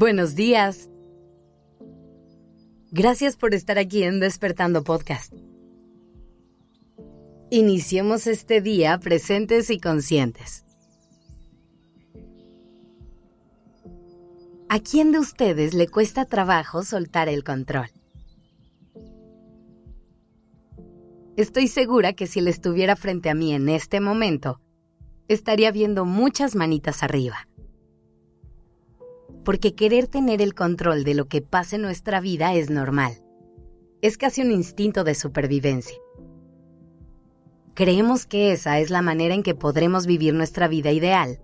Buenos días. Gracias por estar aquí en Despertando Podcast. Iniciemos este día presentes y conscientes. ¿A quién de ustedes le cuesta trabajo soltar el control? Estoy segura que si él estuviera frente a mí en este momento, estaría viendo muchas manitas arriba porque querer tener el control de lo que pasa en nuestra vida es normal. Es casi un instinto de supervivencia. Creemos que esa es la manera en que podremos vivir nuestra vida ideal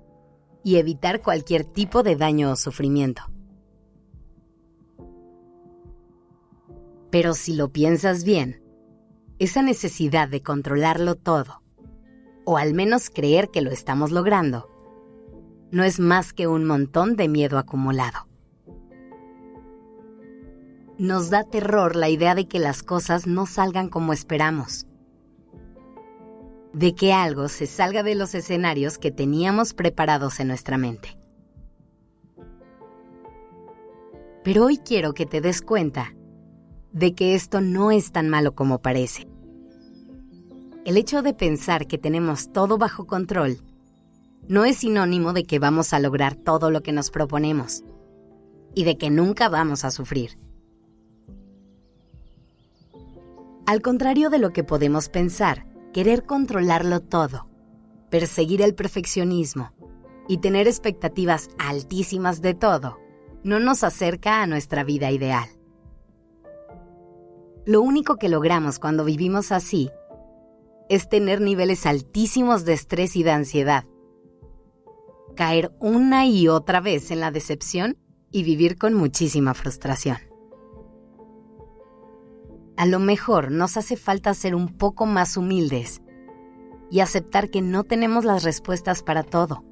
y evitar cualquier tipo de daño o sufrimiento. Pero si lo piensas bien, esa necesidad de controlarlo todo, o al menos creer que lo estamos logrando, no es más que un montón de miedo acumulado. Nos da terror la idea de que las cosas no salgan como esperamos, de que algo se salga de los escenarios que teníamos preparados en nuestra mente. Pero hoy quiero que te des cuenta de que esto no es tan malo como parece. El hecho de pensar que tenemos todo bajo control no es sinónimo de que vamos a lograr todo lo que nos proponemos y de que nunca vamos a sufrir. Al contrario de lo que podemos pensar, querer controlarlo todo, perseguir el perfeccionismo y tener expectativas altísimas de todo, no nos acerca a nuestra vida ideal. Lo único que logramos cuando vivimos así es tener niveles altísimos de estrés y de ansiedad, caer una y otra vez en la decepción y vivir con muchísima frustración. A lo mejor nos hace falta ser un poco más humildes y aceptar que no tenemos las respuestas para todo,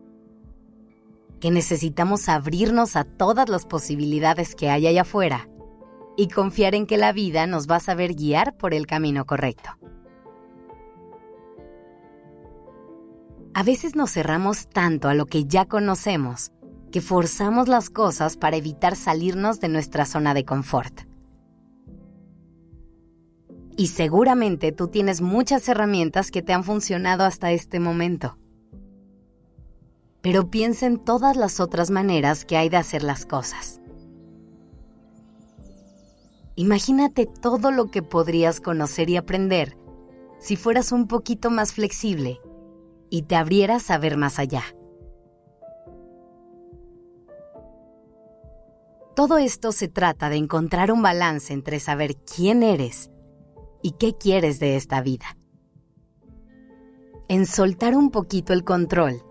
que necesitamos abrirnos a todas las posibilidades que hay allá afuera y confiar en que la vida nos va a saber guiar por el camino correcto. A veces nos cerramos tanto a lo que ya conocemos que forzamos las cosas para evitar salirnos de nuestra zona de confort. Y seguramente tú tienes muchas herramientas que te han funcionado hasta este momento. Pero piensa en todas las otras maneras que hay de hacer las cosas. Imagínate todo lo que podrías conocer y aprender si fueras un poquito más flexible y te abrieras a ver más allá. Todo esto se trata de encontrar un balance entre saber quién eres y qué quieres de esta vida. En soltar un poquito el control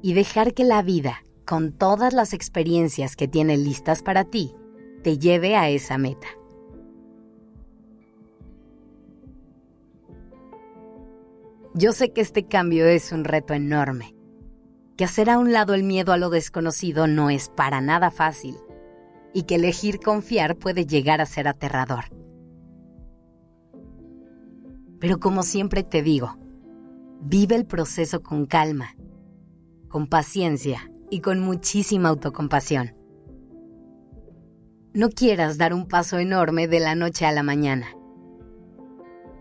y dejar que la vida, con todas las experiencias que tiene listas para ti, te lleve a esa meta. Yo sé que este cambio es un reto enorme, que hacer a un lado el miedo a lo desconocido no es para nada fácil y que elegir confiar puede llegar a ser aterrador. Pero como siempre te digo, vive el proceso con calma, con paciencia y con muchísima autocompasión. No quieras dar un paso enorme de la noche a la mañana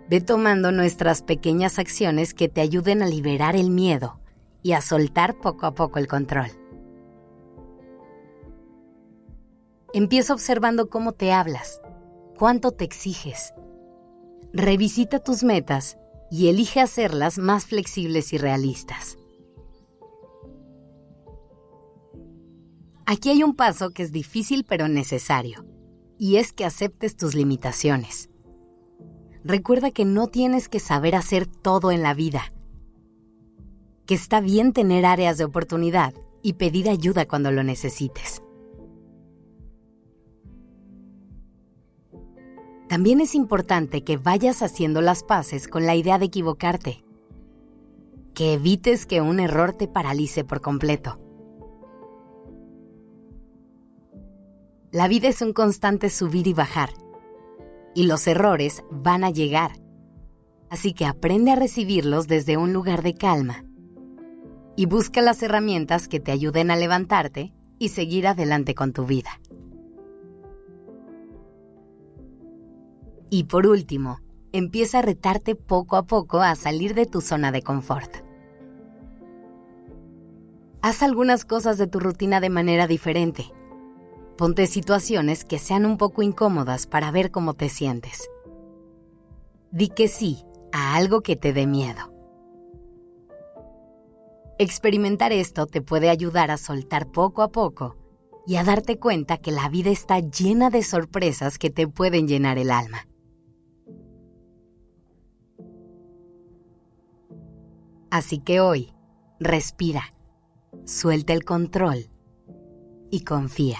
Ve tomando nuestras pequeñas acciones que te ayuden a liberar el miedo y a soltar poco a poco el control. Empieza observando cómo te hablas, cuánto te exiges. Revisita tus metas y elige hacerlas más flexibles y realistas. Aquí hay un paso que es difícil pero necesario, y es que aceptes tus limitaciones recuerda que no tienes que saber hacer todo en la vida, que está bien tener áreas de oportunidad y pedir ayuda cuando lo necesites. También es importante que vayas haciendo las paces con la idea de equivocarte, que evites que un error te paralice por completo. La vida es un constante subir y bajar y los errores van a llegar. Así que aprende a recibirlos desde un lugar de calma y busca las herramientas que te ayuden a levantarte y seguir adelante con tu vida. Y por último, empieza a retarte poco a poco a salir de tu zona de confort. Haz algunas cosas de tu rutina de manera diferente. Ponte situaciones que sean un poco incómodas para ver cómo te sientes. Di que sí a algo que te dé miedo. Experimentar esto te puede ayudar a soltar poco a poco y a darte cuenta que la vida está llena de sorpresas que te pueden llenar el alma. Así que hoy, respira, suelta el control y confía.